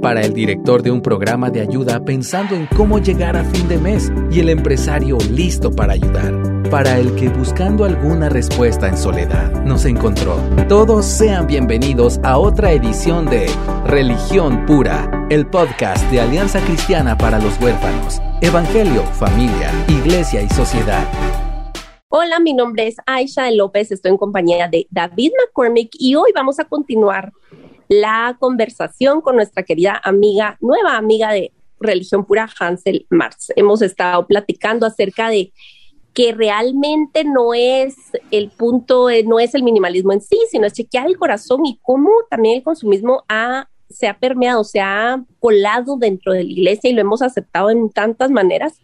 para el director de un programa de ayuda pensando en cómo llegar a fin de mes y el empresario listo para ayudar, para el que buscando alguna respuesta en soledad nos encontró. Todos sean bienvenidos a otra edición de Religión Pura, el podcast de Alianza Cristiana para los Huérfanos, Evangelio, Familia, Iglesia y Sociedad. Hola, mi nombre es Aisha López, estoy en compañía de David McCormick y hoy vamos a continuar la conversación con nuestra querida amiga, nueva amiga de Religión Pura, Hansel Marx. Hemos estado platicando acerca de que realmente no es el punto, no es el minimalismo en sí, sino es chequear el corazón y cómo también el consumismo ha, se ha permeado, se ha colado dentro de la iglesia y lo hemos aceptado en tantas maneras.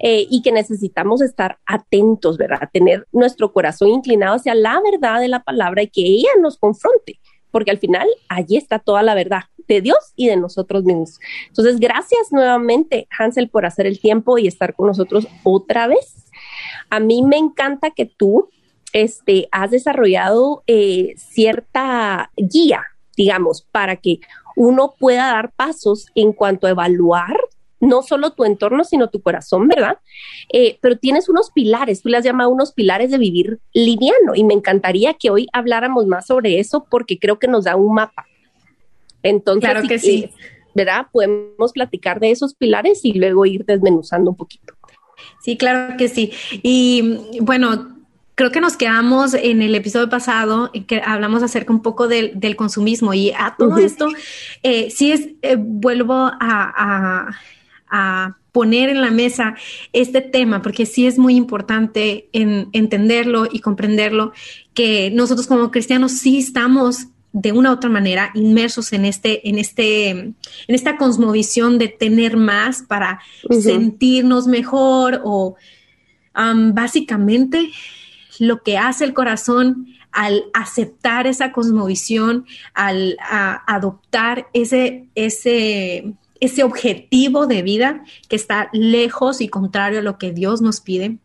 Eh, y que necesitamos estar atentos, ¿verdad? Tener nuestro corazón inclinado hacia la verdad de la palabra y que ella nos confronte porque al final allí está toda la verdad de Dios y de nosotros mismos. Entonces, gracias nuevamente, Hansel, por hacer el tiempo y estar con nosotros otra vez. A mí me encanta que tú este, has desarrollado eh, cierta guía, digamos, para que uno pueda dar pasos en cuanto a evaluar no solo tu entorno, sino tu corazón, ¿verdad? Eh, pero tienes unos pilares, tú las llamas unos pilares de vivir liviano y me encantaría que hoy habláramos más sobre eso porque creo que nos da un mapa. Entonces, claro que sí. ¿verdad? Podemos platicar de esos pilares y luego ir desmenuzando un poquito. Sí, claro que sí. Y bueno, creo que nos quedamos en el episodio pasado que hablamos acerca un poco del, consumismo y a todo esto, eh, sí es, eh, vuelvo a, a poner en la mesa este tema, porque sí es muy importante en, entenderlo y comprenderlo, que nosotros como cristianos sí estamos de una u otra manera inmersos en este, en este, en esta cosmovisión de tener más para sentirnos mejor o básicamente lo que hace el corazón al aceptar esa cosmovisión, al adoptar ese, ese, ese objetivo de vida que está lejos y contrario a lo que Dios nos pide,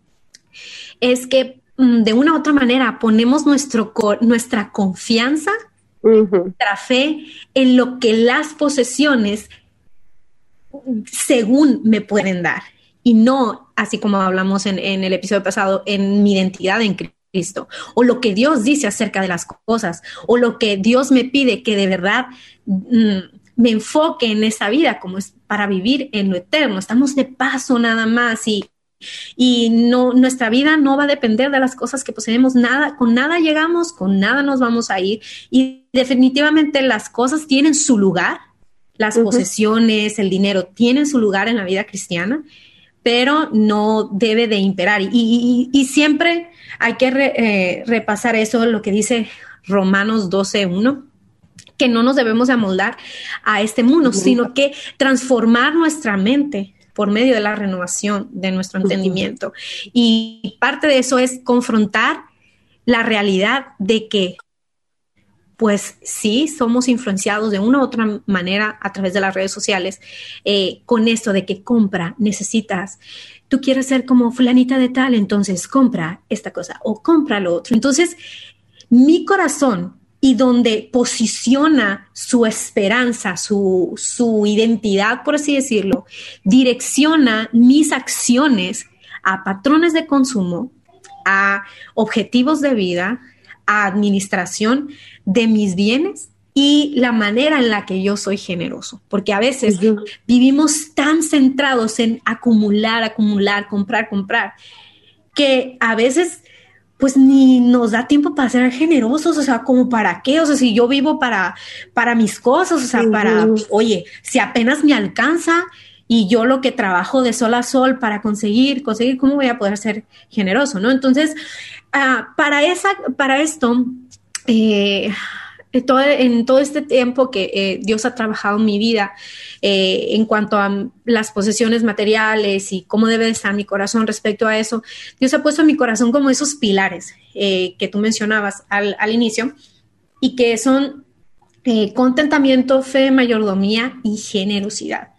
es que mm, de una u otra manera ponemos nuestro, nuestra confianza, nuestra fe en lo que las posesiones según me pueden dar y no, así como hablamos en, el episodio pasado, en mi identidad en Cristo, o lo que Dios dice acerca de las cosas, o lo que Dios me pide que de verdad mm, me enfoque en esa vida como es para vivir en lo eterno. Estamos de paso nada más y, y no, nuestra vida no va a depender de las cosas que poseemos. Nada, con nada llegamos, con nada nos vamos a ir. Y definitivamente las cosas tienen su lugar. Las posesiones, el dinero tienen su lugar en la vida cristiana, pero no debe de imperar. Y, y, siempre hay que eh, repasar eso, lo que dice Romanos 12.1 que no nos debemos amoldar a este mundo, sino que transformar nuestra mente por medio de la renovación de nuestro entendimiento. Y parte de eso es confrontar la realidad de que, pues sí, somos influenciados de una u otra manera a través de las redes sociales eh, con esto de que compra, necesitas, tú quieres ser como fulanita de tal, entonces compra esta cosa o compra lo otro. Entonces, mi corazón y donde posiciona su esperanza, su, su identidad, por así decirlo, direcciona mis acciones a patrones de consumo, a objetivos de vida, a administración de mis bienes y la manera en la que yo soy generoso, porque a veces vivimos tan centrados en acumular, acumular, comprar, comprar, que a veces pues ni nos da tiempo para ser generosos, o sea, como para qué, o sea, si yo vivo para, para mis cosas, o sea, para, oye, si apenas me alcanza y yo lo que trabajo de sol a sol para conseguir, conseguir, ¿cómo voy a poder ser generoso, no? Entonces, ah, para esa, para esto, eh, en todo este tiempo que eh, Dios ha trabajado en mi vida eh, en cuanto a las posesiones materiales y cómo debe estar mi corazón respecto a eso, Dios ha puesto en mi corazón como esos pilares eh, que tú mencionabas al, inicio y que son eh, contentamiento, fe, mayordomía y generosidad.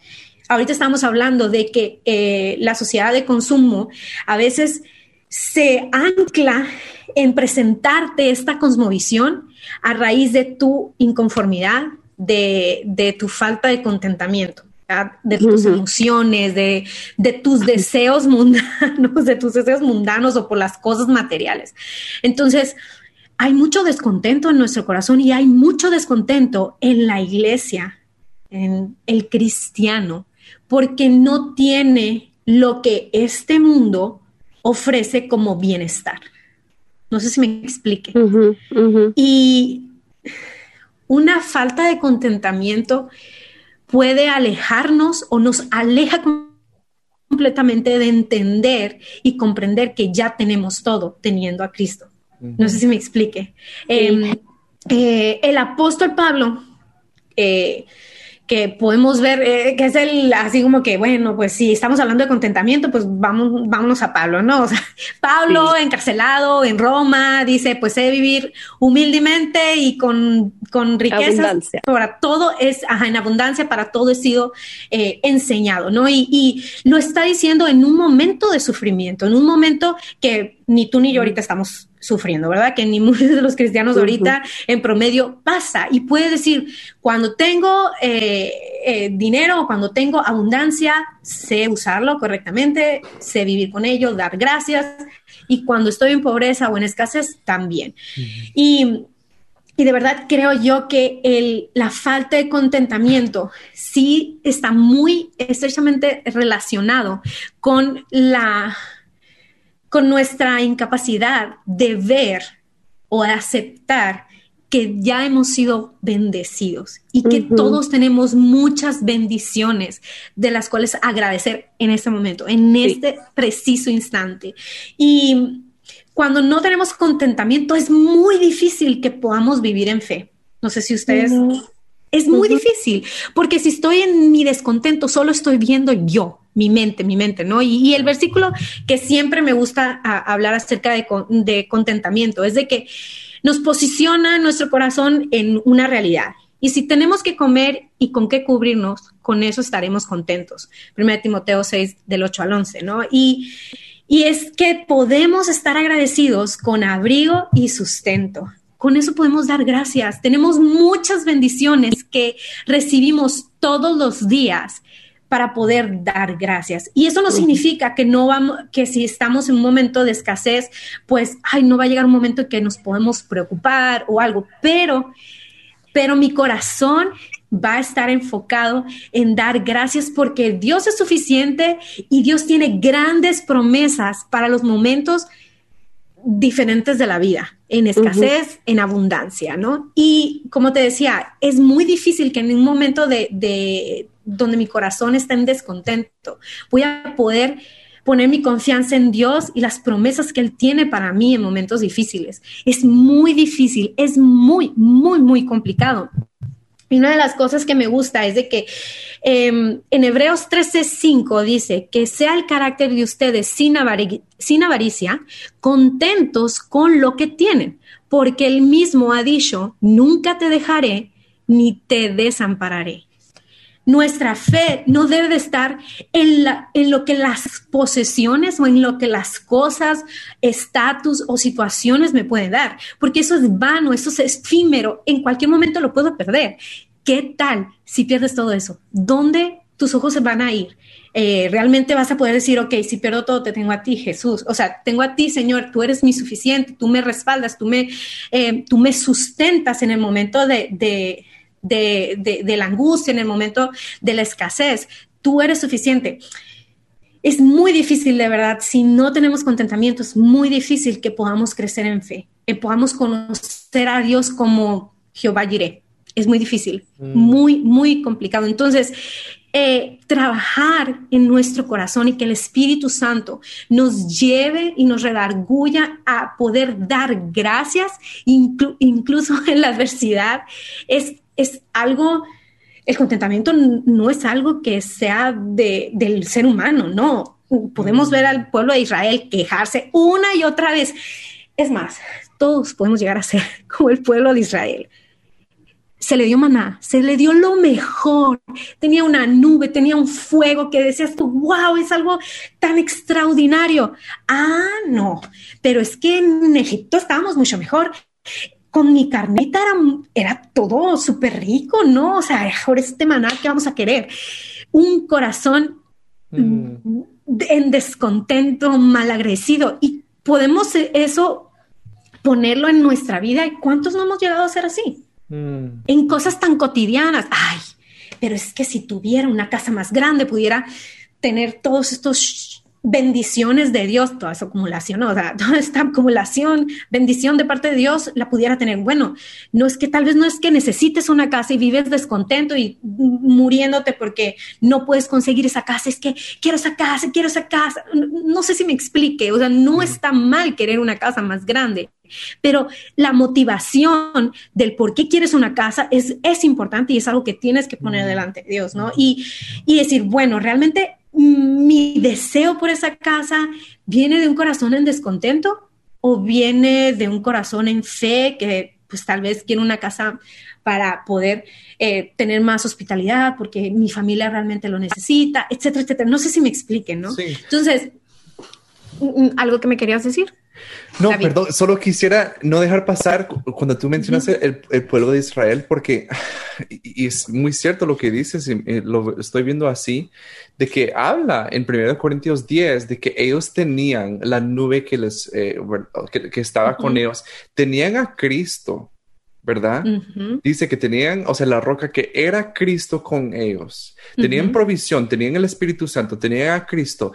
Ahorita estamos hablando de que eh, la sociedad de consumo a veces se ancla en presentarte esta cosmovisión a raíz de tu inconformidad, de, tu falta de contentamiento de tus emociones, de, de, tus deseos mundanos, de tus deseos mundanos o por las cosas materiales. Entonces, hay mucho descontento en nuestro corazón y hay mucho descontento en la iglesia, en el cristiano, porque no tiene lo que este mundo ofrece como bienestar. No sé si me explique. Y una falta de contentamiento puede alejarnos o nos aleja completamente de entender y comprender que ya tenemos todo teniendo a Cristo. No sé si me explique. Em, eh, el apóstol Pablo eh, que podemos ver, eh, que es el, así como que, bueno, pues si estamos hablando de contentamiento, pues vamos, vámonos a Pablo, ¿no? O sea, Pablo encarcelado en Roma, dice, pues he de vivir humildemente y con, con riqueza. Para todo es, ajá, en abundancia, para todo he sido eh, enseñado, ¿no? Y, y lo está diciendo en un momento de sufrimiento, en un momento que ni tú ni yo ahorita estamos sufriendo, ¿verdad? Que ni muchos de los cristianos ahorita en promedio pasa. Y puede decir, cuando tengo eh, eh, dinero o cuando tengo abundancia, sé usarlo correctamente, sé vivir con ello, dar gracias. Y cuando estoy en pobreza o en escasez, también. y, y, de verdad creo yo que el, la falta de contentamiento sí está muy estrechamente relacionado con la con nuestra incapacidad de ver o de aceptar que ya hemos sido bendecidos y que todos tenemos muchas bendiciones de las cuales agradecer en este momento, en este preciso instante. Y cuando no tenemos contentamiento es muy difícil que podamos vivir en fe. No sé si ustedes... Es muy difícil, porque si estoy en mi descontento, solo estoy viendo yo, mi mente, mi mente, ¿no? Y, el versículo que siempre me gusta hablar acerca de, contentamiento es de que nos posiciona nuestro corazón en una realidad. Y si tenemos que comer y con qué cubrirnos, con eso estaremos contentos. Primero Timoteo 6, del 8 al 11, ¿no? Y, y es que podemos estar agradecidos con abrigo y sustento. Con eso podemos dar gracias. Tenemos muchas bendiciones que recibimos todos los días para poder dar gracias. Y eso no significa que no vamos, que si estamos en un momento de escasez, pues, ay, no va a llegar un momento en que nos podemos preocupar o algo, pero, pero mi corazón va a estar enfocado en dar gracias porque Dios es suficiente y Dios tiene grandes promesas para los momentos diferentes de la vida, en escasez, en abundancia, ¿no? Y como te decía, es muy difícil que en un momento de, donde mi corazón está en descontento. Voy a poder poner mi confianza en Dios y las promesas que Él tiene para mí en momentos difíciles. Es muy difícil, es muy, muy, muy complicado. Y una de las cosas que me gusta es de que em, en Hebreos 13:5 dice que sea el carácter de ustedes sin, sin avaricia, contentos con lo que tienen, porque Él mismo ha dicho, nunca te dejaré ni te desampararé. Nuestra fe no debe de estar en, lo que las posesiones o en lo que las cosas, estatus o situaciones me pueden dar, porque eso es vano, eso es efímero, en cualquier momento lo puedo perder. ¿Qué tal si pierdes todo eso? ¿Dónde tus ojos se van a ir? Eh, realmente vas a poder decir, ok, si pierdo todo, te tengo a ti, Jesús. O sea, tengo a ti, Señor, tú eres mi suficiente, tú me respaldas, tú me, eh, tú me sustentas en el momento de, la angustia, en el momento de la escasez. Tú eres suficiente. Es muy difícil, de verdad, si no tenemos contentamiento, es muy difícil que podamos crecer en fe, que podamos conocer a Dios como Jehová Jireh. Es muy difícil, mm. muy, muy complicado. Entonces, eh, trabajar en nuestro corazón y que el Espíritu Santo nos lleve y nos redarguya a poder dar gracias, incluso en la adversidad, es es algo, el contentamiento no es algo que sea de, del ser humano, no. Podemos ver al pueblo de Israel quejarse una y otra vez. Es más, todos podemos llegar a ser como el pueblo de Israel. se le dio maná, se le dio lo mejor. Tenía una nube, tenía un fuego que decías tú, wow, es algo tan extraordinario. Ah, no, pero es que en Egipto estábamos mucho mejor. Con mi carnita era, era todo súper rico, ¿no? O sea, mejor este maná que vamos a querer. Un corazón mm. en descontento, malagrecido. Y podemos eso ponerlo en nuestra vida. ¿Y cuántos no hemos llegado a ser así? Mm. En cosas tan cotidianas. Ay, pero es que si tuviera una casa más grande, pudiera tener todos estos bendiciones de Dios, toda esa acumulación, o sea, toda esta acumulación, bendición de parte de Dios, la pudiera tener. Bueno, no es que tal vez no es que necesites una casa y vives descontento y muriéndote porque no puedes conseguir esa casa, es que quiero esa casa, quiero esa casa. No sé si me explique, o sea, no está mal querer una casa más grande, pero la motivación del por qué quieres una casa es, es importante y es algo que tienes que poner delante de Dios, ¿no? Y, y decir, bueno, realmente mi deseo por esa casa viene de un corazón en descontento o viene de un corazón en fe que pues tal vez quiere una casa para poder eh, tener más hospitalidad porque mi familia realmente lo necesita, etcétera, etcétera. No sé si me expliquen, ¿no? Entonces, mm, mm, ¿algo que me querías decir? No, perdón, solo quisiera no dejar pasar cuando tú mencionas el, pueblo de Israel, porque y es muy cierto lo que dices, y lo estoy viendo así, de que habla en 1 Corintios 10 de que ellos tenían la nube que les eh, que, estaba con ellos, tenían a Cristo ¿verdad? Dice que tenían, o sea, la roca que era Cristo con ellos. Tenían provisión, tenían el Espíritu Santo, tenían a Cristo,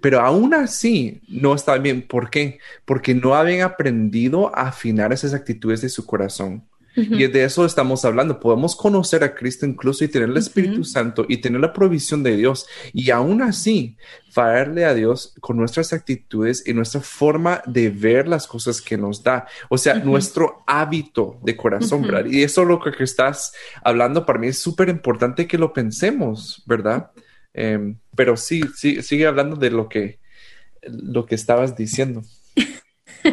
pero aún así no estaban bien. ¿Por qué? Porque no habían aprendido a afinar esas actitudes de su corazón. Y de eso estamos hablando. Podemos conocer a Cristo incluso y tener el Espíritu Santo y tener la provisión de Dios. Y aún así, fallarle a Dios con nuestras actitudes y nuestra forma de ver las cosas que nos da. O sea, nuestro hábito de corazón, ¿verdad? Y eso lo que estás hablando para mí es súper importante que lo pensemos, ¿verdad? Em, pero sí, sí, sigue hablando de lo que, lo que estabas diciendo.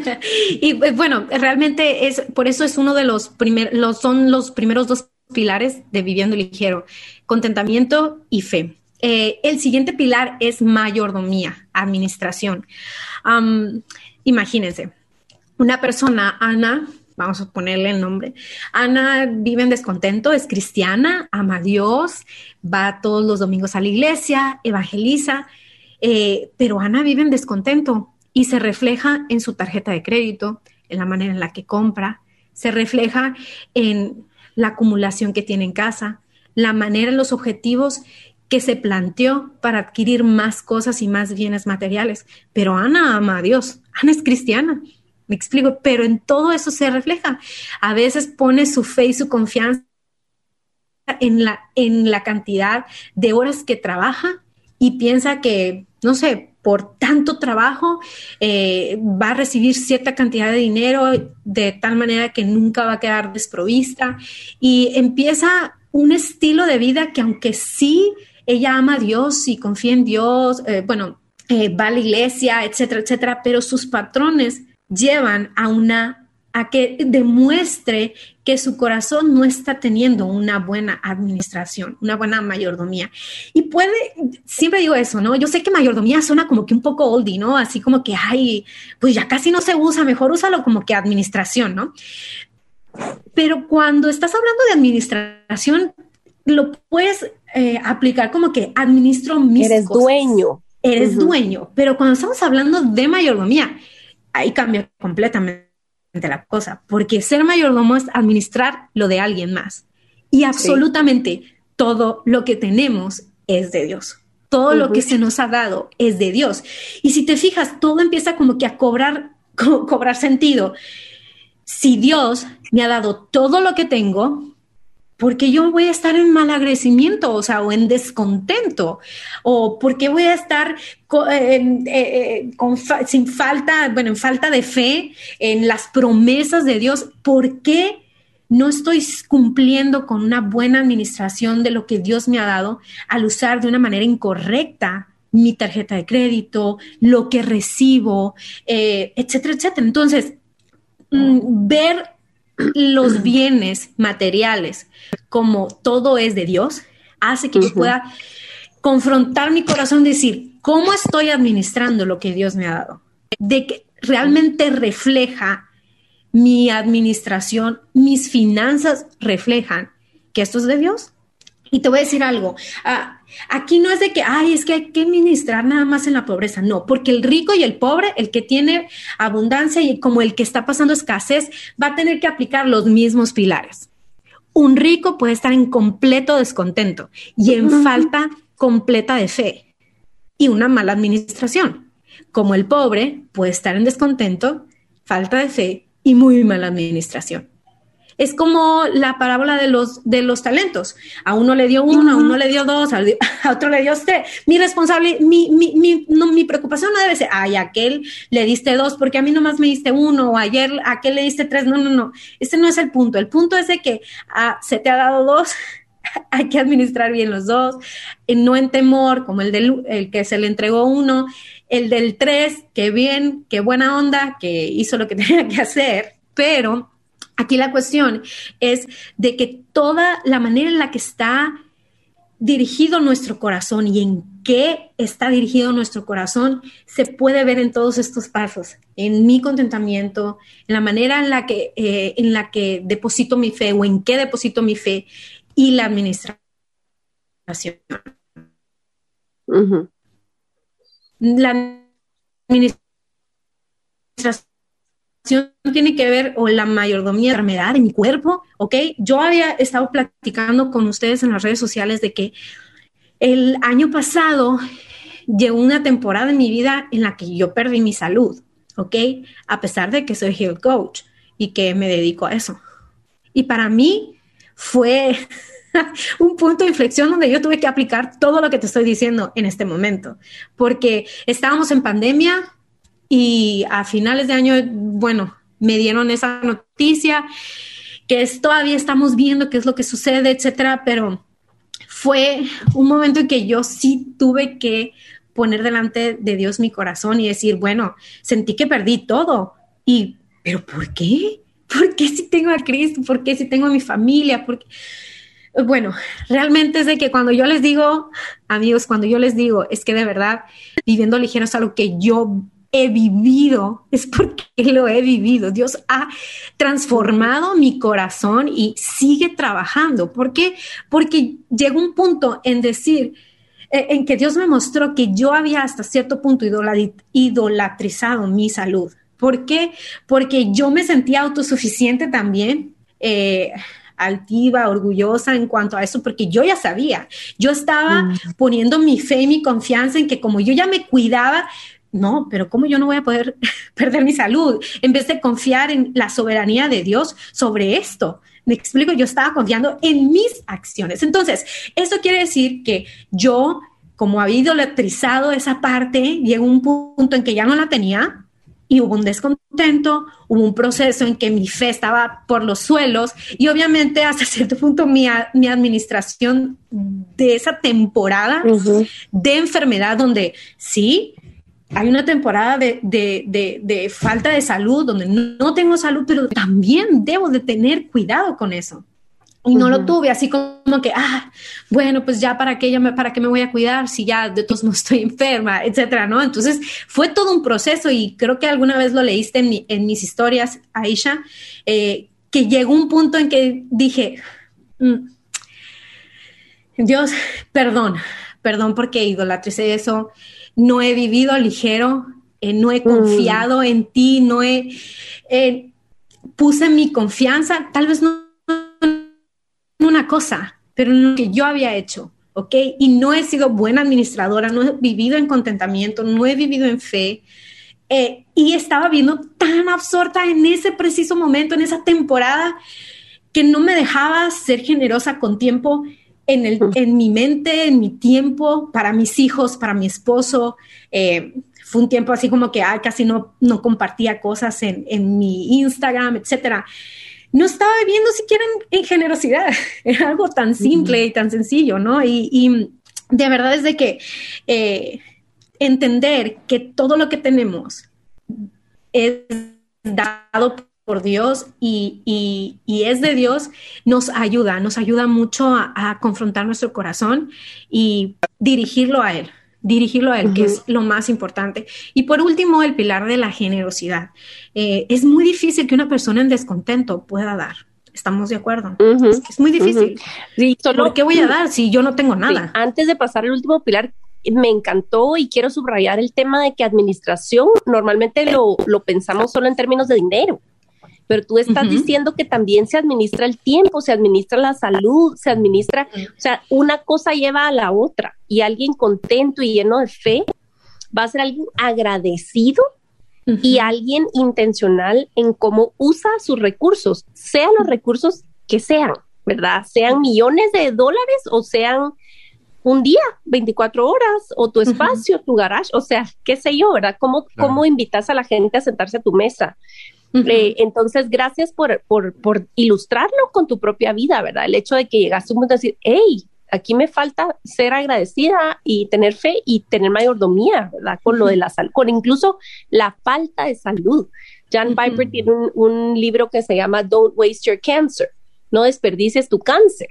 y eh, bueno, realmente es por eso es uno de los primeros, son los primeros dos pilares de viviendo ligero, contentamiento y fe. Eh, el siguiente pilar es mayordomía, administración. imagínense, una persona, Ana, vamos a ponerle el nombre, Ana vive en descontento, es cristiana, ama a Dios, va todos los domingos a la iglesia, evangeliza, eh, pero Ana vive en descontento y se refleja en su tarjeta de crédito, en la manera en la que compra, se refleja en la acumulación que tiene en casa, la manera los objetivos que se planteó para adquirir más cosas y más bienes materiales. Pero Ana ama a Dios, Ana es cristiana, me explico, pero en todo eso se refleja. A veces pone su fe y su confianza en la, en la cantidad de horas que trabaja y piensa que, no sé, por tanto trabajo, eh, va a recibir cierta cantidad de dinero de tal manera que nunca va a quedar desprovista. Y empieza un estilo de vida que aunque sí ella ama a Dios y confía en Dios, eh, bueno, eh, va a la iglesia, etcétera, etcétera, pero sus patrones llevan a una a que demuestre que su corazón no está teniendo una buena administración, una buena mayordomía. Y puede, siempre digo eso, ¿no? Yo sé que mayordomía suena como que un poco oldie, ¿no? Así como que, ay, pues ya casi no se usa, mejor úsalo como que administración, ¿no? Pero cuando estás hablando de administración, lo puedes eh, aplicar como que administro mis Eres dueño. Eres dueño, pero cuando estamos hablando de mayordomía, ahí cambia completamente la cosa, porque ser mayordomo es administrar lo de alguien más. Y absolutamente todo lo que tenemos es de Dios. Todo lo que se nos ha dado es de Dios. Y si te fijas, todo empieza como que a cobrar, cobrar sentido. Si Dios me ha dado todo lo que tengo, porque yo voy a estar en mal agradecimiento, o sea, o en descontento, o porque voy a estar eh, eh, sin falta, bueno, en falta de fe en las promesas de Dios, ¿por qué no estoy cumpliendo con una buena administración de lo que Dios me ha dado al usar de una manera incorrecta mi tarjeta de crédito, lo que recibo, eh, etcétera, etcétera? Entonces, mm, ver los bienes materiales como todo es de Dios, hace que yo pueda confrontar mi corazón y decir, ¿cómo estoy administrando lo que Dios me ha dado? De que realmente refleja mi administración, mis finanzas reflejan que esto es de Dios. Y te voy a decir algo, ah, aquí no es de que, ay, es que hay que administrar nada más en la pobreza, no, porque el rico y el pobre, el que tiene abundancia y como el que está pasando escasez, va a tener que aplicar los mismos pilares. Un rico puede estar en completo descontento y en falta completa de fe y una mala administración, como el pobre puede estar en descontento, falta de fe y muy mala administración. Es como la parábola de los, de los talentos. A uno le dio uno, a uno le dio dos, a, otro le dio tres. Mi responsable, mi, mi, mi, no, mi preocupación no debe ser, ay, aquel le diste dos porque a mí nomás me diste uno, o ayer a aquel le diste tres. No, no, no. Ese no es el punto. El punto es de que ah, se te ha dado dos, hay que administrar bien los dos, no en temor, como el del el que se le entregó uno, el del tres, que bien, qué buena onda, que hizo lo que tenía que hacer, pero Aquí la cuestión es de que toda la manera en la que está dirigido nuestro corazón y en qué está dirigido nuestro corazón se puede ver en todos estos pasos, en mi contentamiento, en la manera en la que, eh, en la que deposito mi fe o en qué deposito mi fe y la administración. La administración tiene que ver o la mayordomía de enfermedad en mi cuerpo, ¿ok? Yo había estado platicando con ustedes en las redes sociales de que el año pasado llegó una temporada en mi vida en la que yo perdí mi salud, ¿ok? A pesar de que soy health coach y que me dedico a eso. Y para mí fue un punto de inflexión donde yo tuve que aplicar todo lo que te estoy diciendo en este momento, porque estábamos en pandemia, y a finales de año, bueno, me dieron esa noticia, que es, todavía estamos viendo qué es lo que sucede, etcétera, pero fue un momento en que yo sí tuve que poner delante de Dios mi corazón y decir, bueno, sentí que perdí todo. Y, pero ¿por qué? ¿Por qué si tengo a Cristo? ¿Por qué si tengo a mi familia? ¿Por Bueno, realmente es de que cuando yo les digo, amigos, cuando yo les digo, es que de verdad, viviendo ligero es algo que yo he vivido, es porque lo he vivido. Dios ha transformado mi corazón y sigue trabajando. ¿Por qué? Porque llegó un punto en decir, eh, en que Dios me mostró que yo había hasta cierto punto idolatrizado mi salud. ¿Por qué? Porque yo me sentía autosuficiente también. Eh, altiva, orgullosa en cuanto a eso, porque yo ya sabía, yo estaba mm. poniendo mi fe y mi confianza en que como yo ya me cuidaba, no, pero ¿cómo yo no voy a poder perder mi salud? En vez de confiar en la soberanía de Dios sobre esto. Me explico, yo estaba confiando en mis acciones. Entonces, eso quiere decir que yo, como había idolatrizado esa parte, llegó un punto en que ya no la tenía y hubo un descontento, hubo un proceso en que mi fe estaba por los suelos y obviamente hasta cierto punto mi, mi administración de esa temporada de enfermedad donde sí, hay una temporada de, falta de salud, donde no, tengo salud, pero también debo de tener cuidado con eso. Y no lo tuve, así como que, ah, bueno, pues ya para qué, ya me, para qué me voy a cuidar si ya de todos no estoy enferma, etcétera, ¿no? Entonces fue todo un proceso y creo que alguna vez lo leíste en, en mis historias, Aisha, eh, que llegó un punto en que dije, mm, Dios, perdón, perdón porque idolatricé eso, no he vivido ligero, eh, no he mm. confiado en ti, no he, eh, puse mi confianza, tal vez no en una cosa, pero en lo que yo había hecho, ¿ok? Y no he sido buena administradora, no he vivido en contentamiento, no he vivido en fe. Eh, y estaba viendo tan absorta en ese preciso momento, en esa temporada, que no me dejaba ser generosa con tiempo en, el, en mi mente, en mi tiempo, para mis hijos, para mi esposo. Eh, fue un tiempo así como que casi no, no compartía cosas en, en mi Instagram, etcétera. No estaba viviendo siquiera en, generosidad. Era algo tan simple y tan sencillo, ¿no? Y, y, de verdad es de que eh, entender que todo lo que tenemos es dado por Dios y, es de Dios, nos ayuda, nos ayuda mucho a, confrontar nuestro corazón y dirigirlo a Él, dirigirlo a Él, que es lo más importante. Y por último, el pilar de la generosidad. Eh, es muy difícil que una persona en descontento pueda dar. ¿Estamos de acuerdo? Es muy difícil. ¿Por qué voy a dar si yo no tengo nada? Antes de pasar al último pilar, me encantó y quiero subrayar el tema de que administración normalmente lo, lo pensamos solo en términos de dinero pero tú estás diciendo que también se administra el tiempo, se administra la salud, se administra, o sea, una cosa lleva a la otra y alguien contento y lleno de fe va a ser alguien agradecido y alguien intencional en cómo usa sus recursos, sean los recursos que sean, ¿verdad? Sean millones de dólares o sean un día, 24 horas, o tu espacio, tu garage, o sea, qué sé yo, ¿verdad? ¿Cómo, ¿Cómo invitas a la gente a sentarse a tu mesa? Eh, entonces, gracias por, por, por, ilustrarlo con tu propia vida, ¿verdad? El hecho de que llegaste a un punto de decir, hey, aquí me falta ser agradecida y tener fe y tener mayordomía, ¿verdad? Con lo de la salud, con incluso la falta de salud. Jan Piper tiene un, un, libro que se llama Don't Waste Your Cancer, no desperdicies tu cáncer.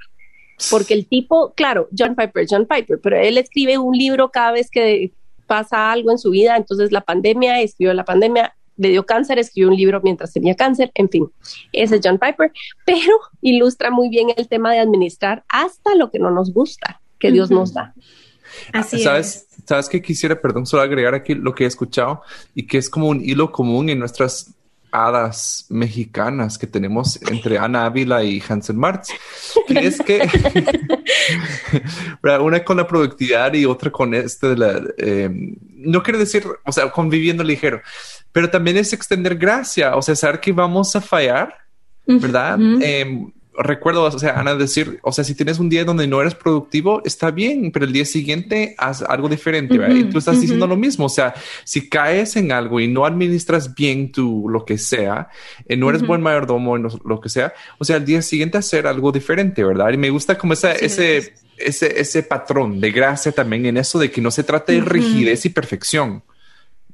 Porque el tipo, claro, John Piper, John Piper, pero él escribe un libro cada vez que pasa algo en su vida, entonces la pandemia, escribió la pandemia, le dio cáncer, escribió un libro mientras tenía cáncer, en fin, ese es John Piper, pero ilustra muy bien el tema de administrar hasta lo que no nos gusta, que Dios nos da. Así ¿Sabes? Es. ¿Sabes qué quisiera, perdón, solo agregar aquí lo que he escuchado y que es como un hilo común en nuestras hadas mexicanas que tenemos entre Ana Ávila y Hansen Martz, que es que una con la productividad y otra con este de la, eh, no quiero decir, o sea, conviviendo ligero, pero también es extender gracia, o sea, saber que vamos a fallar, ¿verdad? Em, recuerdo, o sea, Ana, decir, o sea, si tienes un día donde no eres productivo, está bien, pero el día siguiente haz algo diferente, ¿verdad? y tú estás diciendo lo mismo, o sea, si caes en algo y no administras bien tu lo que sea, eh, no eres buen mayordomo en lo, que sea, o sea, el día siguiente hacer algo diferente, ¿verdad? Y me gusta como esa, ese, ese, ese patrón de gracia también en eso de que no se trata de rigidez y perfección.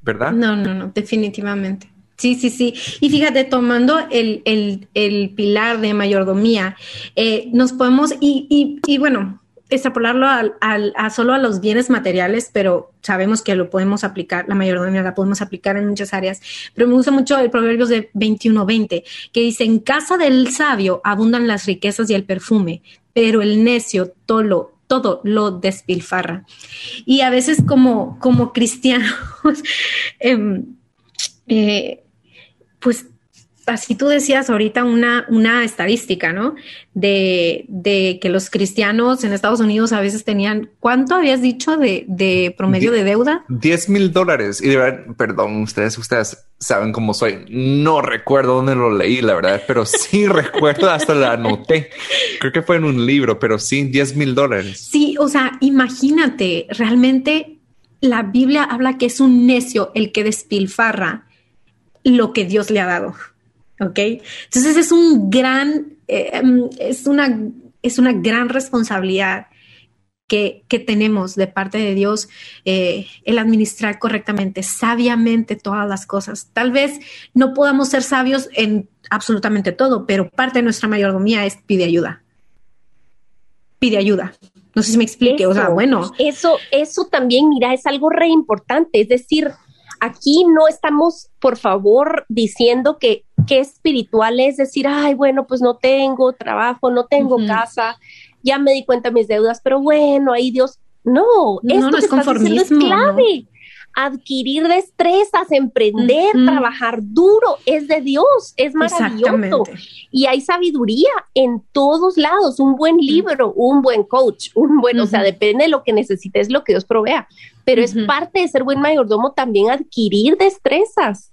¿verdad? No, no, no, definitivamente. Sí, sí, sí. Y fíjate, tomando el, pilar de mayordomía, eh, nos podemos, y, y, bueno, extrapolarlo al, a solo a los bienes materiales, pero sabemos que lo podemos aplicar, la mayordomía la podemos aplicar en muchas áreas. Pero me gusta mucho el Proverbios de 21-20, que dice, en casa del sabio abundan las riquezas y el perfume, pero el necio tolo todo lo despilfarra. Y a veces como, como cristianos, em, eh, pues así tú decías ahorita una, una estadística, ¿no? De, de, que los cristianos en Estados Unidos a veces tenían, ¿cuánto habías dicho de, de promedio de deuda? 10 mil dólares. Y de verdad, perdón, ustedes, ustedes saben cómo soy. No recuerdo dónde lo leí, la verdad, pero sí recuerdo, hasta la anoté. Creo que fue en un libro, pero sí, 10 mil dólares. Sí, o sea, imagínate, realmente la Biblia habla que es un necio el que despilfarra lo que Dios le ha dado. ¿ok? Entonces es un gran, eh, em, es, una, es una gran responsabilidad que, tenemos de parte de Dios eh, el administrar correctamente, sabiamente todas las cosas. Tal vez no podamos ser sabios en absolutamente todo, pero parte de nuestra mayordomía es pide ayuda. Pide ayuda. No sé si me explique, o sea, bueno. Eso, eso también, mira, es algo re importante. Es decir, aquí no estamos, por favor, diciendo que, que espiritual es decir, ay, bueno, pues no tengo trabajo, no tengo casa, ya me di cuenta de mis deudas, pero bueno, ahí Dios, no, esto no, es conformismo, es clave adquirir destrezas, emprender, trabajar duro, es de Dios, es maravilloso. Y hay sabiduría en todos lados, un buen libro, un buen coach, un buen, o sea, depende de lo que necesites, lo que Dios provea, pero es parte de ser buen mayordomo también adquirir destrezas.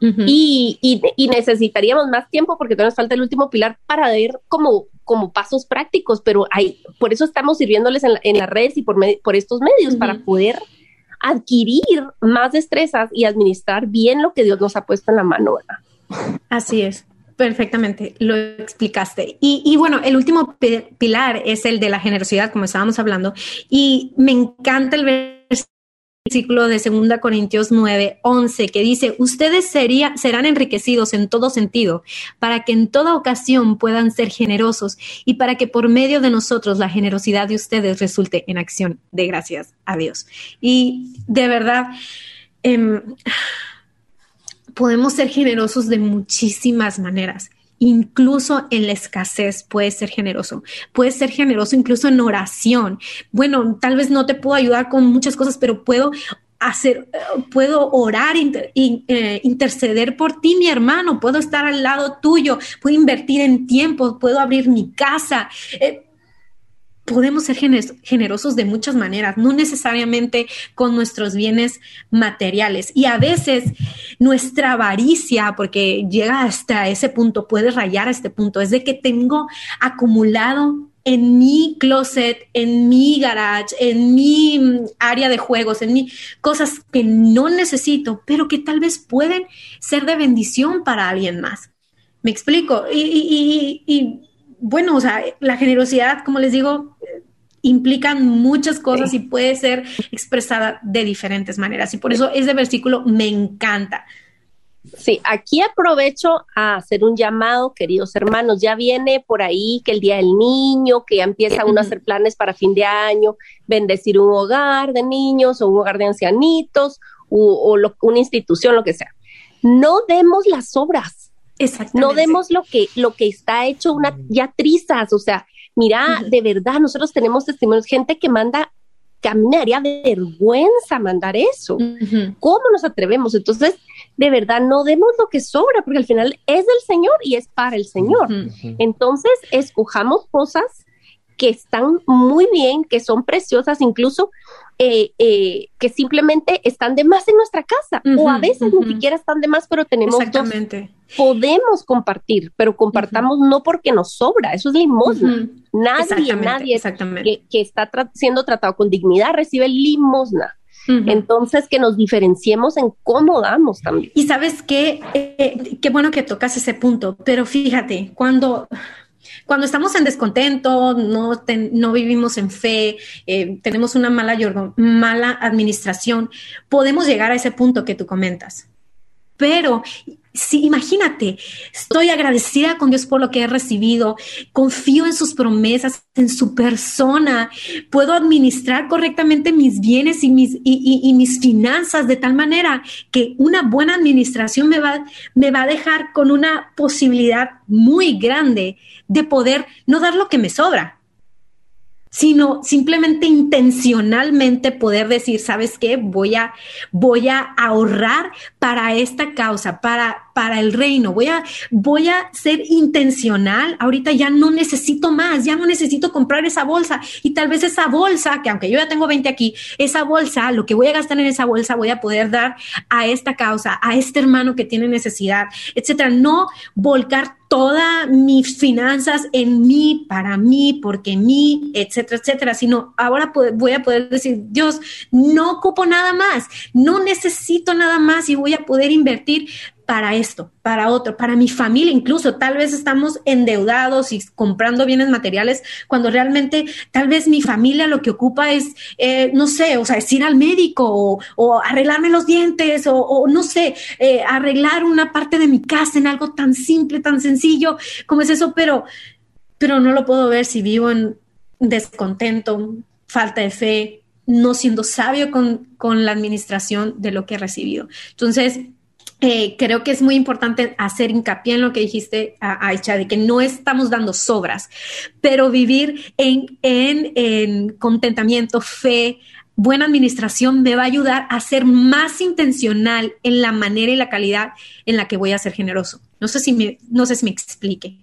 y, y, necesitaríamos más tiempo porque todavía nos falta el último pilar para ver como, como pasos prácticos, pero hay, por eso estamos sirviéndoles en, en las redes y por, por estos medios, para poder adquirir más destrezas y administrar bien lo que Dios nos ha puesto en la mano. Así es. Perfectamente, lo explicaste. Y, bueno, el último pilar es el de la generosidad, como estábamos hablando, y me encanta el versículo de 2 Corintios 9, 11, que dice, ustedes sería, serán enriquecidos en todo sentido, para que en toda ocasión puedan ser generosos y para que por medio de nosotros la generosidad de ustedes resulte en acción de gracias a Dios. Y de verdad, eh, podemos ser generosos de muchísimas maneras. Incluso en la escasez puedes ser generoso. Puedes ser generoso incluso en oración. Bueno, tal vez no te puedo ayudar con muchas cosas, pero puedo hacer, puedo orar, eh, interceder por ti, mi hermano, puedo estar al lado tuyo, puedo invertir en tiempo, puedo abrir mi casa. Eh, podemos ser generosos de muchas maneras, no necesariamente con nuestros bienes materiales. Y a veces nuestra avaricia, porque llega hasta ese punto, puede rayar a este punto, es de que tengo acumulado en mi closet, en mi garage, en mi mm, área de juegos, en mi cosas que no necesito, pero que tal vez pueden ser de bendición para alguien más. Me explico. Y, y bueno, o sea, la generosidad, como les digo, implica muchas cosas y puede ser expresada de diferentes maneras. Y por eso ese versículo me encanta. Sí, aquí aprovecho a hacer un llamado, queridos hermanos. Ya viene por ahí que el Día del Niño, que ya empieza uno a hacer planes para fin de año, bendecir un hogar de niños o un hogar de ancianitos o, una institución, lo que sea. No demos las obras no demos lo que, lo que está hecho una, ya trizas, o sea, mira, de verdad, nosotros tenemos testimonios, gente que manda, que a mí me haría vergüenza mandar eso. ¿Cómo nos atrevemos? Entonces, de verdad, no demos lo que sobra, porque al final es del Señor y es para el Señor. Entonces, escojamos cosas que están muy bien, que son preciosas, incluso eh, eh, que simplemente están de más en nuestra casa o a veces ni siquiera están de más, pero tenemos Exactamente. Podemos compartir, pero compartamos no porque nos sobra, eso es limosna. Nadie, nadie Que, está siendo tratado con dignidad recibe limosna. Entonces, que nos diferenciemos en cómo damos también. Y sabes qué, eh, qué bueno que tocas ese punto, pero fíjate, cuando cuando estamos en descontento, no, no vivimos en fe, eh, tenemos una mala, mala administración, podemos llegar a ese punto que tú comentas. Pero Sí, imagínate, estoy agradecida con Dios por lo que he recibido, confío en sus promesas, en su persona, puedo administrar correctamente mis bienes y mis, y, mis finanzas de tal manera que una buena administración me va, me va a dejar con una posibilidad muy grande de poder no dar lo que me sobra, sino simplemente intencionalmente poder decir, ¿sabes qué? Voy a, voy a ahorrar para esta causa, para, para el reino, voy a, voy a ser intencional, ahorita ya no necesito más, ya no necesito comprar esa bolsa. Y tal vez esa bolsa, que aunque yo ya tengo 20 aquí, esa bolsa, lo que voy a gastar en esa bolsa voy a poder dar a esta causa, a este hermano que tiene necesidad, etcétera, no volcar todas mis finanzas en mí, para mí, porque mí, etcétera, etcétera, sino ahora voy a poder decir, Dios, no ocupo nada más, no necesito nada más y voy a poder invertir para esto, para otro, para mi familia incluso. Tal vez estamos endeudados y comprando bienes materiales cuando realmente tal vez mi familia lo que ocupa es, eh, no sé, o sea, es ir al médico o, arreglarme los dientes o, no sé, eh, arreglar una parte de mi casa en algo tan simple, tan sencillo como es eso, pero, pero no lo puedo ver si vivo en descontento, falta de fe, no siendo sabio con, con la administración de lo que he recibido. Entonces, eh, creo que es muy importante hacer hincapié en lo que dijiste, Aicha, de que no estamos dando sobras, pero vivir en, en, contentamiento, fe, buena administración me va a ayudar a ser más intencional en la manera y la calidad en la que voy a ser generoso. No sé si me, no sé si me explique.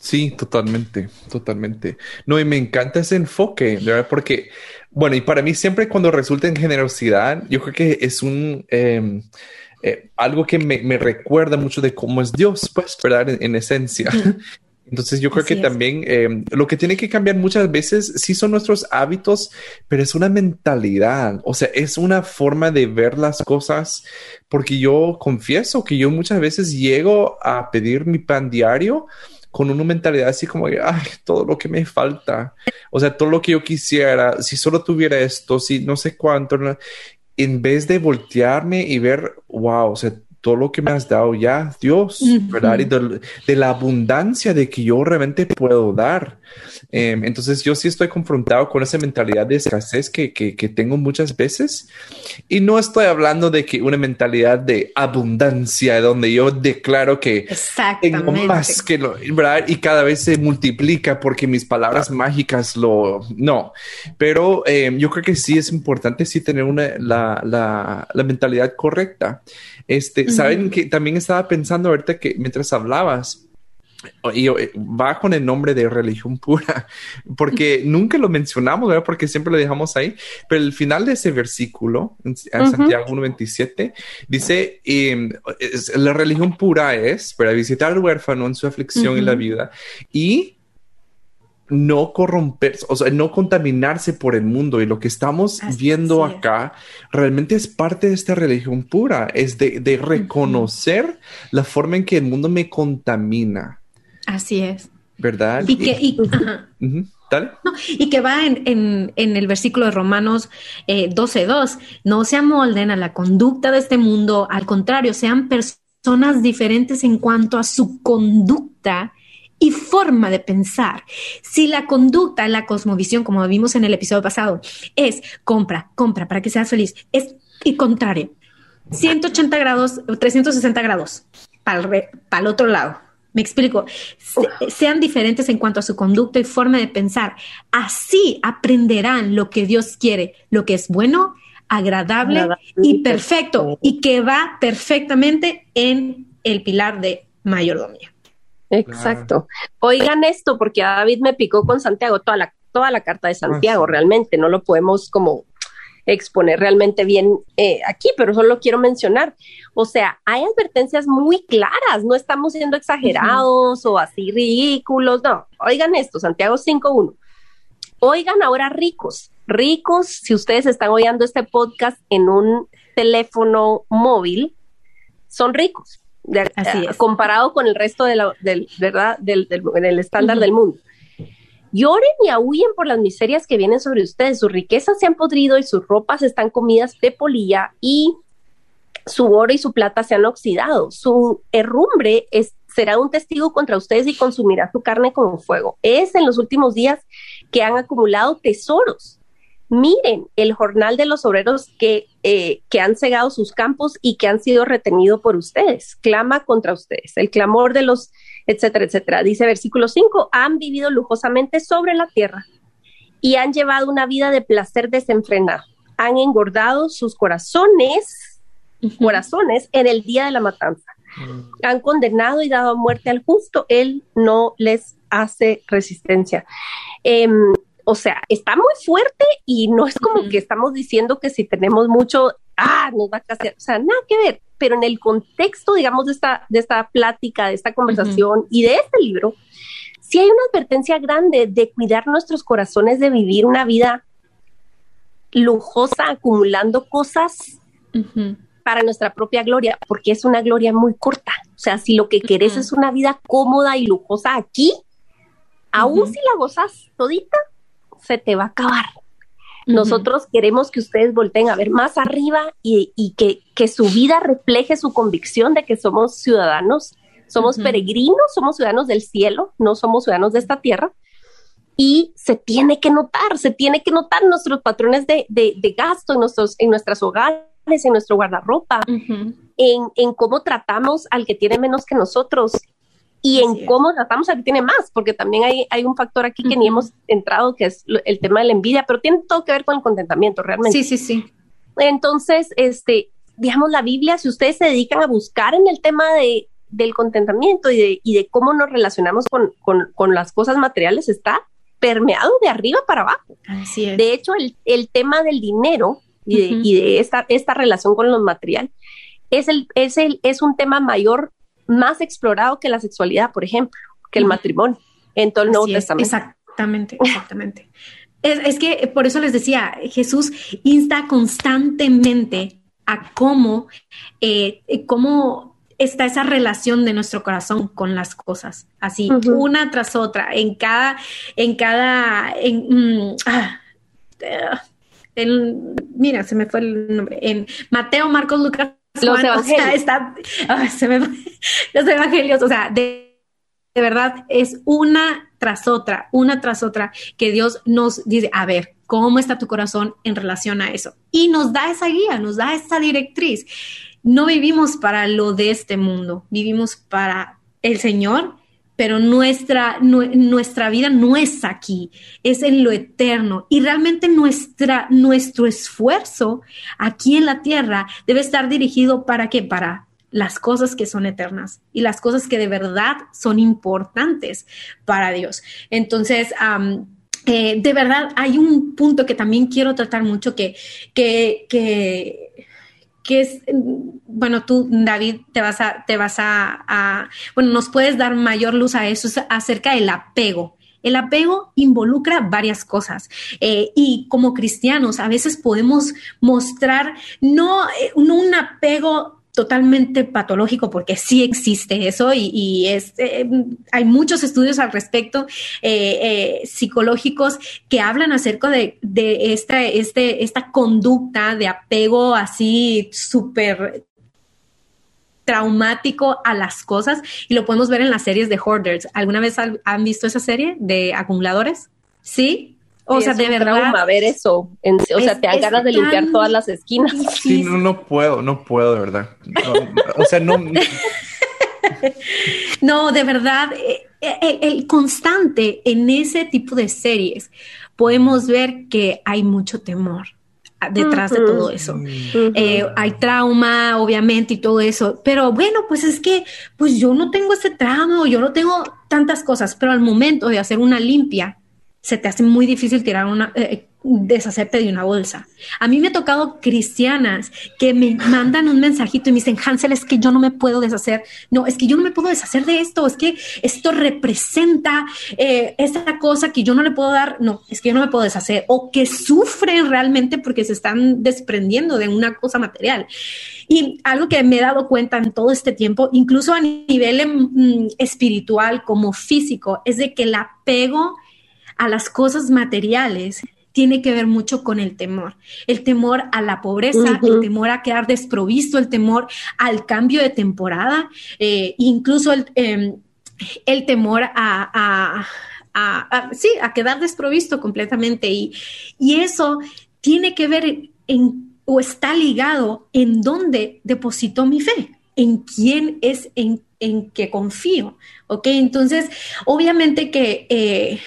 Sí, totalmente, totalmente. No, y me encanta ese enfoque, ¿verdad? Porque, bueno, y para mí siempre cuando resulta en generosidad, yo creo que es un... Em, eh, algo que me, recuerda mucho de cómo es Dios, pues, ¿verdad? En, esencia. Entonces yo creo que también eh, lo que tiene que cambiar muchas veces sí son nuestros hábitos, pero es una mentalidad, o sea, es una forma de ver las cosas, porque yo confieso que yo muchas veces llego a pedir mi pan diario con una mentalidad así como ay, todo lo que me falta, o sea, todo lo que yo quisiera, si solo tuviera esto, si no sé cuánto, en vez de voltearme y ver, wow, o sea, todo lo que me has dado ya, Dios, ¿verdad? Y de, la abundancia de que yo realmente puedo dar. Em, entonces yo sí estoy confrontado con esa mentalidad de escasez que, que, tengo muchas veces. Y no estoy hablando de que una mentalidad de abundancia, donde yo declaro que tengo más que lo, ¿verdad? Y cada vez se multiplica porque mis palabras mágicas lo... No, pero em, yo creo que sí es importante sí tener una, la, la, la mentalidad correcta. Este, saben que también estaba pensando ahorita que mientras hablabas, y eh, va con el nombre de religión pura, porque nunca lo mencionamos, ¿verdad? Porque siempre lo dejamos ahí, pero el final de ese versículo, en, Santiago 1.27, dice, em, la religión pura es para visitar al huérfano en su aflicción en la vida y no corromperse, o sea, no contaminarse por el mundo. Y lo que estamos viendo acá realmente es parte de esta religión pura, es de, reconocer la forma en que el mundo me contamina. Así es. ¿Verdad? Y que, y, que va en, el versículo de Romanos eh, 12.2, no se amolden a la conducta de este mundo, al contrario, sean personas diferentes en cuanto a su conducta y forma de pensar. Si la conducta, la cosmovisión, como vimos en el episodio pasado, es compra, compra para que seas feliz, es y contrario. 180 grados, 360 grados para el, para el otro lado. Me explico. sean diferentes en cuanto a su conducta y forma de pensar. Así aprenderán lo que Dios quiere, lo que es bueno, agradable, y perfecto, y que va perfectamente en el pilar de mayordomía. Exacto. Oigan esto, porque a David me picó con Santiago, toda la, toda la carta de Santiago, realmente, no lo podemos como exponer realmente bien eh, aquí, pero solo quiero mencionar, o sea, hay advertencias muy claras, no estamos siendo exagerados o así ridículos, no, oigan esto, Santiago 5.1, oigan ahora ricos, ricos, si ustedes están oyendo este podcast en un teléfono móvil, son ricos, Así es. comparado con el resto de la, del, ¿verdad? del, del, estándar del mundo. Lloren y aúllen por las miserias que vienen sobre ustedes. Sus riquezas se han podrido y sus ropas están comidas de polilla y su oro y su plata se han oxidado. Su herrumbre es, será un testigo contra ustedes y consumirá su carne como fuego. Es en los últimos días que han acumulado tesoros miren el jornal de los obreros que, eh, que han cegado sus campos y que han sido retenidos por ustedes. Clama contra ustedes. El clamor de los, etcétera, etcétera. Dice versículo 5, han vivido lujosamente sobre la tierra y han llevado una vida de placer desenfrenado. Han engordado sus corazones, corazones en el día de la matanza. Mm. Han condenado y dado muerte al justo. Él no les hace resistencia. Em, o sea, está muy fuerte y no es como que estamos diciendo que si tenemos mucho, ah, nos va a casar, o sea, nada que ver, pero en el contexto, digamos, de esta, de esta plática, de esta conversación y de este libro, sí hay una advertencia grande de cuidar nuestros corazones, de vivir una vida lujosa, acumulando cosas para nuestra propia gloria, porque es una gloria muy corta. O sea, si lo que querés es una vida cómoda y lujosa aquí, aún si la gozas todita, se te va a acabar. Nosotros queremos que ustedes volteen a ver más arriba y, que, que, su vida refleje su convicción de que somos ciudadanos, somos peregrinos, somos ciudadanos del cielo, no somos ciudadanos de esta tierra. Y se tiene que notar, se tiene que notar nuestros patrones de, de, gasto en, nuestros, en nuestras hogares, en nuestro guardarropa, en, en cómo tratamos al que tiene menos que nosotros, y en cómo tratamos a que tiene más, porque también hay, hay un factor aquí que ni hemos entrado, que es el tema de la envidia, pero tiene todo que ver con el contentamiento realmente. Sí, sí, sí. Entonces, este, digamos, la Biblia, si ustedes se dedican a buscar en el tema de, del contentamiento y de, y de cómo nos relacionamos con, con, con, las cosas materiales, está permeado de arriba para abajo. Así es. De hecho, el, el tema del dinero y de, y de esta, esta relación con lo material es, el, es, el, es un tema mayor más explorado que la sexualidad, por ejemplo, que el matrimonio en todo el Nuevo Testamento. Exactamente, exactamente. es, que por eso les decía, Jesús insta constantemente a cómo, eh, cómo está esa relación de nuestro corazón con las cosas, así, una tras otra, en cada, en cada, en, mm, ah, mira, se me fue el nombre, en Mateo, Marcos, Lucas, los evangelios. está, se me, los evangelios, o sea, de, de verdad es una tras otra, una tras otra, que Dios nos dice, a ver, ¿cómo está tu corazón en relación a eso? Y nos da esa guía, nos da esa directriz. No vivimos para lo de este mundo, vivimos para el Señor pero nuestra, nuestra vida no es aquí, es en lo eterno. Y realmente nuestra, nuestro esfuerzo aquí en la tierra debe estar dirigido para qué? Para las cosas que son eternas y las cosas que de verdad son importantes para Dios. Entonces, eh, de verdad, hay un punto que también quiero tratar mucho que, que, que que es, bueno, tú, David, te vas a, te vas a, bueno, nos puedes dar mayor luz a eso, acerca del apego. El apego involucra varias cosas eh, y como cristianos a veces podemos mostrar no, eh, no un apego totalmente patológico porque sí existe eso y, es, eh, hay muchos estudios al respecto eh, eh, psicológicos que hablan acerca de, esta, este, esta conducta de apego así súper traumático a las cosas y lo podemos ver en las series de Hoarders. ¿Alguna vez han visto esa serie de acumuladores? Sí, o sea, de verdad. ver eso. o sea, te dan ganas de limpiar todas las esquinas. Sí, no, no puedo, no puedo, de verdad. o sea, no. no, de verdad, eh, eh, el, constante en ese tipo de series, podemos ver que hay mucho temor detrás de todo eso. Eh, hay trauma, obviamente, y todo eso, pero bueno, pues es que, pues yo no tengo ese trauma o yo no tengo tantas cosas, pero al momento de hacer una limpia, se te hace muy difícil tirar una, eh, deshacerte de una bolsa. A mí me ha tocado cristianas que me mandan un mensajito y me dicen, Hansel, es que yo no me puedo deshacer. No, es que yo no me puedo deshacer de esto. Es que esto representa eh, esa cosa que yo no le puedo dar. No, es que yo no me puedo deshacer. O que sufren realmente porque se están desprendiendo de una cosa material. Y algo que me he dado cuenta en todo este tiempo, incluso a nivel em, espiritual como físico, es de que el apego a las cosas materiales tiene que ver mucho con el temor. El temor a la pobreza, el temor a quedar desprovisto, el temor al cambio de temporada, eh, incluso el, em, el temor a, sí, a quedar desprovisto completamente. Y, y eso tiene que ver en, o está ligado en dónde depositó mi fe, en quién es, en, en que confío. ¿Ok? Entonces, obviamente que... Eh,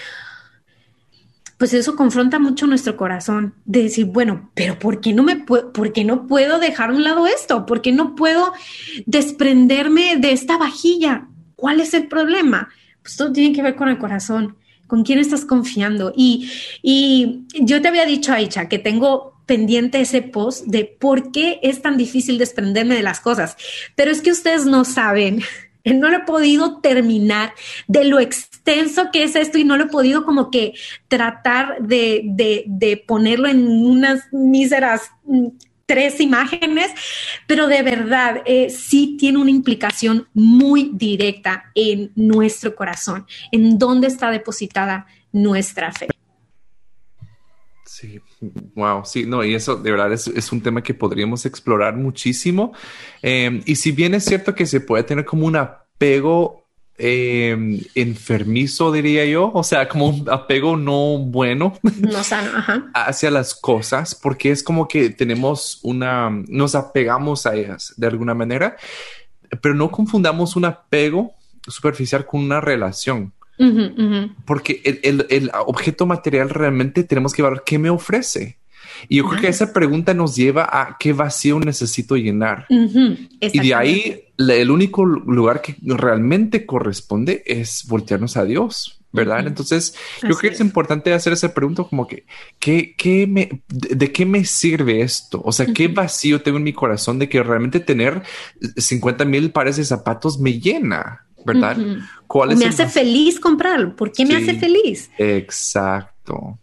pues eso confronta mucho nuestro corazón de decir, bueno, pero ¿por qué no me puedo, por qué no puedo dejar a un lado esto? ¿Por qué no puedo desprenderme de esta vajilla? ¿Cuál es el problema? Pues todo tiene que ver con el corazón, con quién estás confiando. Y, y yo te había dicho, Aicha, que tengo pendiente ese post de por qué es tan difícil desprenderme de las cosas. Pero es que ustedes no saben no lo he podido terminar de lo extenso que es esto y no lo he podido como que tratar de, ponerlo en unas míseras mm, tres imágenes, pero de verdad eh, sí tiene una implicación muy directa en nuestro corazón, en dónde está depositada nuestra fe. Sí, wow, sí, no, y eso de verdad es, un tema que podríamos explorar muchísimo. Em, y si bien es cierto que se puede tener como un apego em, enfermizo, diría yo, o sea, como un apego no bueno no sano, hacia las cosas, porque es como que tenemos una, nos apegamos a ellas de alguna manera, pero no confundamos un apego superficial con una relación. Porque el, objeto material realmente tenemos que ver qué me ofrece. Y yo creo que esa pregunta nos lleva a qué vacío necesito llenar. Y de ahí el único lugar que realmente corresponde es voltearnos a Dios, ¿verdad? Entonces, yo creo que es, importante hacer esa pregunta como que, ¿qué, me, de, qué me sirve esto? O sea, ¿qué vacío tengo en mi corazón de que realmente tener 50 mil pares de zapatos me llena? ¿Verdad? ¿Cuál me hace feliz comprarlo. ¿Por qué me hace feliz? Exacto.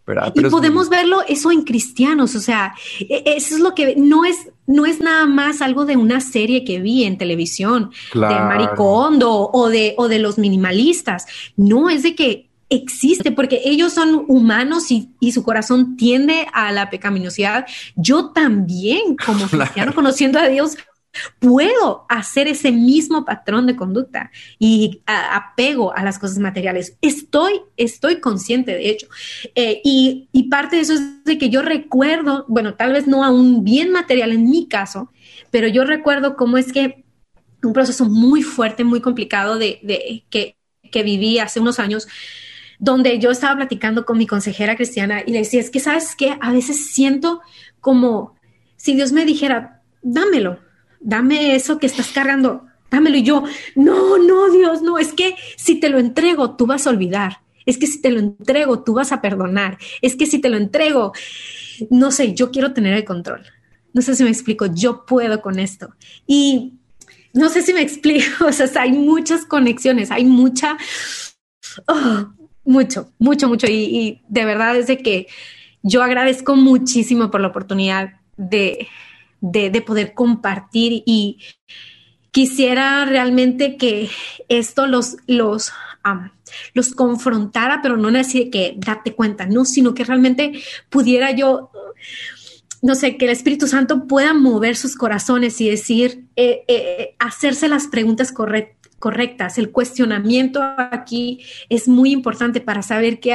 ¿verdad? y podemos verlo eso en cristianos, o sea, e, eso es lo que no es, no es nada más algo de una serie que vi en televisión, de Maricondo o de, o de los minimalistas. No, es de que existe porque ellos son humanos y, su corazón tiende a la pecaminosidad. Yo también, como cristiano, conociendo a Dios, puedo hacer ese mismo patrón de conducta y apego a las cosas materiales. Estoy, estoy consciente de hecho. Eh, y, parte de eso es de que yo recuerdo, bueno, tal vez no a un bien material en mi caso, pero yo recuerdo cómo es que un proceso muy fuerte, muy complicado de que, que viví hace unos años, donde yo estaba platicando con mi consejera cristiana y le decía, es que sabes que a veces siento como si Dios me dijera, dámelo, dame eso que estás cargando, dámelo. Y yo, no, no, Dios, no, es que si te lo entrego, tú vas a olvidar. Es que si te lo entrego, tú vas a perdonar. Es que si te lo entrego, no sé, yo quiero tener el control. No sé si me explico, yo puedo con esto. Y no sé si me explico, o sea, hay muchas conexiones, hay mucha, oh, mucho, mucho, mucho. Y, de verdad es de que yo agradezco muchísimo por la oportunidad de, de, poder compartir y quisiera realmente que esto los, los, los confrontara, pero no así que date cuenta, no, sino que realmente pudiera yo, no sé, que el Espíritu Santo pueda mover sus corazones y decir, eh, eh, hacerse las preguntas correctas correctas. El cuestionamiento aquí es muy importante para saber qué,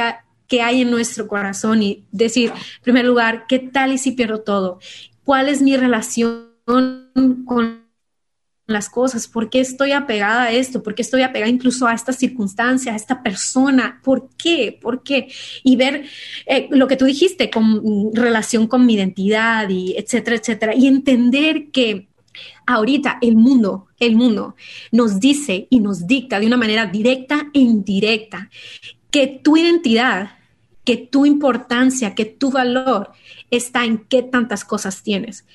hay en nuestro corazón y decir, en primer lugar, ¿qué tal y si pierdo todo? ¿Cuál es mi relación con las cosas? ¿Por qué estoy apegada a esto? ¿Por qué estoy apegada incluso a esta circunstancia, a esta persona? ¿Por qué? ¿Por qué? Y ver eh, lo que tú dijiste con relación con mi identidad y etcétera, etcétera. Y entender que ahorita el mundo, el mundo nos dice y nos dicta de una manera directa e indirecta que tu identidad, que tu importancia, que tu valor está en qué tantas cosas tienes.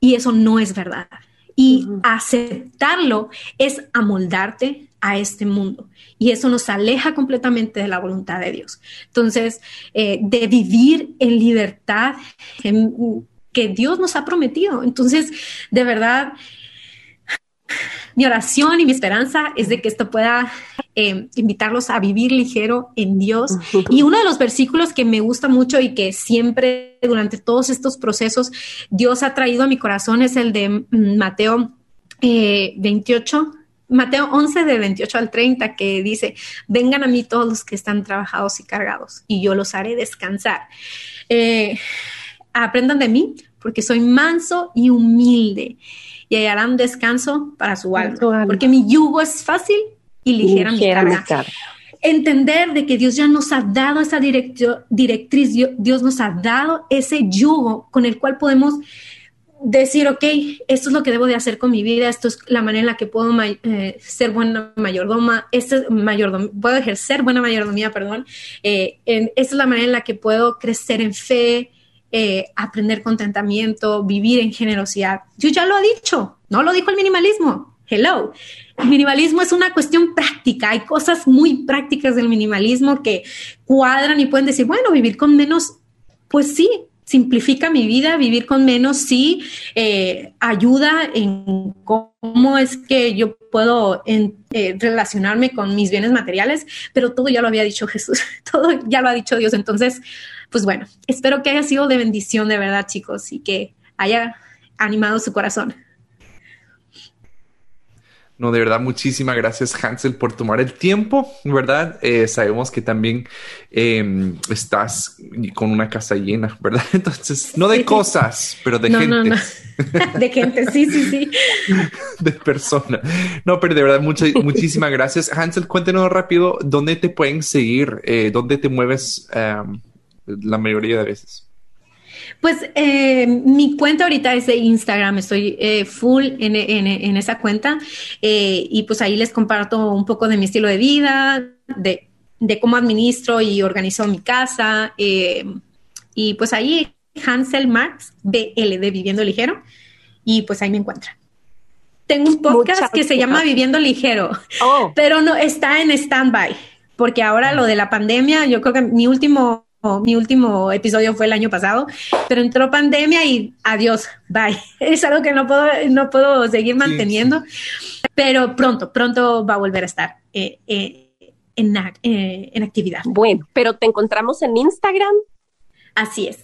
Y eso no es verdad. Y aceptarlo es amoldarte a este mundo. Y eso nos aleja completamente de la voluntad de Dios. Entonces, eh, de vivir en libertad, en, que Dios nos ha prometido. Entonces, de verdad, mi oración y mi esperanza es de que esto pueda eh, invitarlos a vivir ligero en Dios. Y uno de los versículos que me gusta mucho y que siempre durante todos estos procesos Dios ha traído a mi corazón es el de mm, Mateo 28. Eh, Mateo 11 de 28 al 30 que dice, vengan a mí todos los que están trabajados y cargados y yo los haré descansar. Eh, aprendan de mí, porque soy manso y humilde, y hallarán descanso para su alma, porque mi yugo es fácil y ligera, mi carga. Entender de que Dios ya nos ha dado esa directriz, Dios nos ha dado ese yugo con el cual podemos decir, ok, esto es lo que debo de hacer con mi vida, esto es la manera en la que puedo eh, ser buena mayordoma, este puedo ejercer buena mayordomía, perdón, eh, esta es la manera en la que puedo crecer en fe, eh, aprender contentamiento, vivir en generosidad. Yo ya lo he dicho, no lo dijo el minimalismo. Hello. El minimalismo es una cuestión práctica. Hay cosas muy prácticas del minimalismo que cuadran y pueden decir, bueno, vivir con menos, pues sí, simplifica mi vida, vivir con menos sí eh, ayuda en cómo es que yo puedo eh, relacionarme con mis bienes materiales, pero todo ya lo había dicho Jesús, todo ya lo ha dicho Dios. Entonces, pues bueno, espero que haya sido de bendición de verdad, chicos, y que haya animado su corazón. No, de verdad, muchísimas gracias Hansel por tomar el tiempo, ¿verdad? Eh, sabemos que también em, estás con una casa llena, ¿verdad? Entonces, no de cosas, pero de gente. No, no. De gente, sí, sí, sí. De persona. No, pero de verdad, muchísimas gracias. Hansel, cuéntenos rápido dónde te pueden seguir, eh, dónde te mueves em, la mayoría de veces. Pues eh, mi cuenta ahorita es de Instagram, estoy eh, full en, esa cuenta eh, y pues ahí les comparto un poco de mi estilo de vida, de, cómo administro y organizo mi casa y pues ahí Hansel Marx, BL de Viviendo Ligero y pues ahí me encuentran. Tengo un podcast que se llama Viviendo Ligero, oh. pero no está en stand-by porque ahora lo de la pandemia, yo creo que mi último mi último episodio fue el año pasado, pero entró pandemia y adiós, bye. Es algo que no puedo, no puedo seguir manteniendo, pero pronto, pronto va a volver a estar eh, eh, en, eh, en actividad. Bueno, pero te encontramos en Instagram. Así es.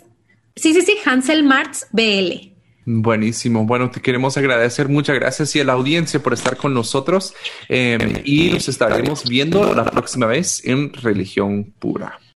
Sí, sí, sí, Hansel Martz BL. Buenísimo. Bueno, te queremos agradecer. Muchas gracias y a la audiencia por estar con nosotros. Eh, y nos estaremos viendo la próxima vez en Religión Pura.